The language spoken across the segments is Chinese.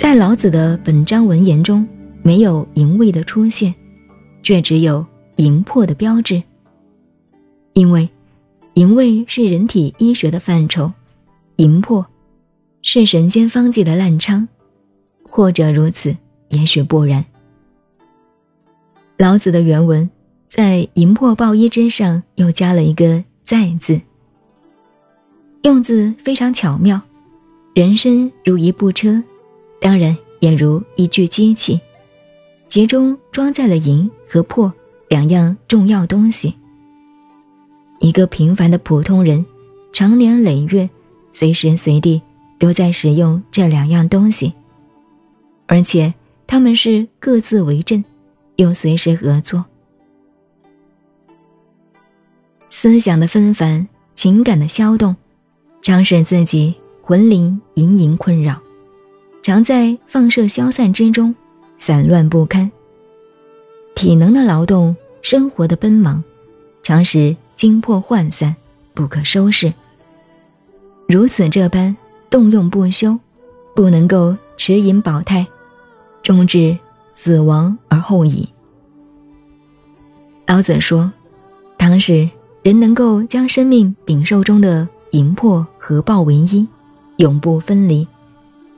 在老子的本章文言中，没有淫味的出现，却只有淫魄的标志。因为，淫味是人体医学的范畴，淫魄是神间方剂的滥娼，或者如此，也许不然。老子的原文在“淫魄抱衣”之上又加了一个“在”字，用字非常巧妙。人生如一部车，当然也如一具机器，其中装载了银和魄两样重要东西。一个平凡的普通人，长年累月，随时随地都在使用这两样东西，而且他们是各自为政。又随时合作，思想的纷繁，情感的骚动，常使自己魂灵隐隐困扰，常在放射消散之中，散乱不堪。体能的劳动，生活的奔忙，常使精魄涣散，不可收拾。如此这般动用不休，不能够持盈保泰，终至。死亡而后已。老子说：“当时人能够将生命禀受中的淫魄合抱为一，永不分离，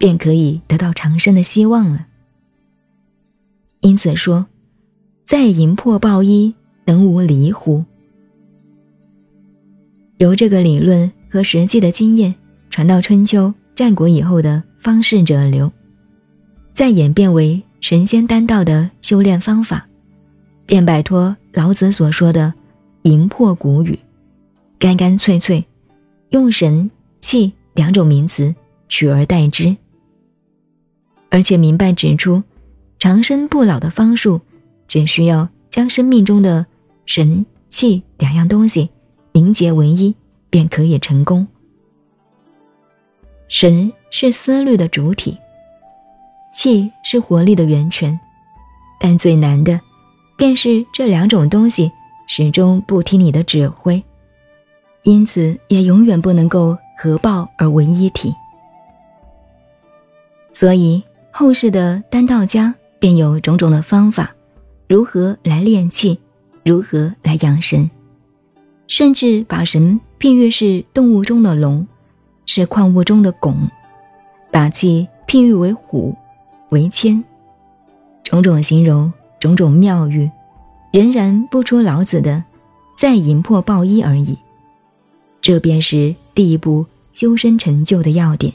便可以得到长生的希望了。因此说，在淫魄抱一，能无离乎？由这个理论和实际的经验传到春秋战国以后的方士者流，再演变为。”神仙丹道的修炼方法，便摆脱老子所说的淫魄古语，干干脆脆用神气两种名词取而代之，而且明白指出长生不老的方术，只需要将生命中的神气两样东西凝结为一，便可以成功。神是思虑的主体。气是活力的源泉，但最难的，便是这两种东西始终不听你的指挥，因此也永远不能够合抱而为一体。所以后世的丹道家便有种种的方法，如何来练气，如何来养神，甚至把神譬喻是动物中的龙，是矿物中的汞，把气譬喻为虎。为谦，种种形容，种种妙喻，仍然不出老子的“再引破抱一”而已。这便是第一步修身成就的要点。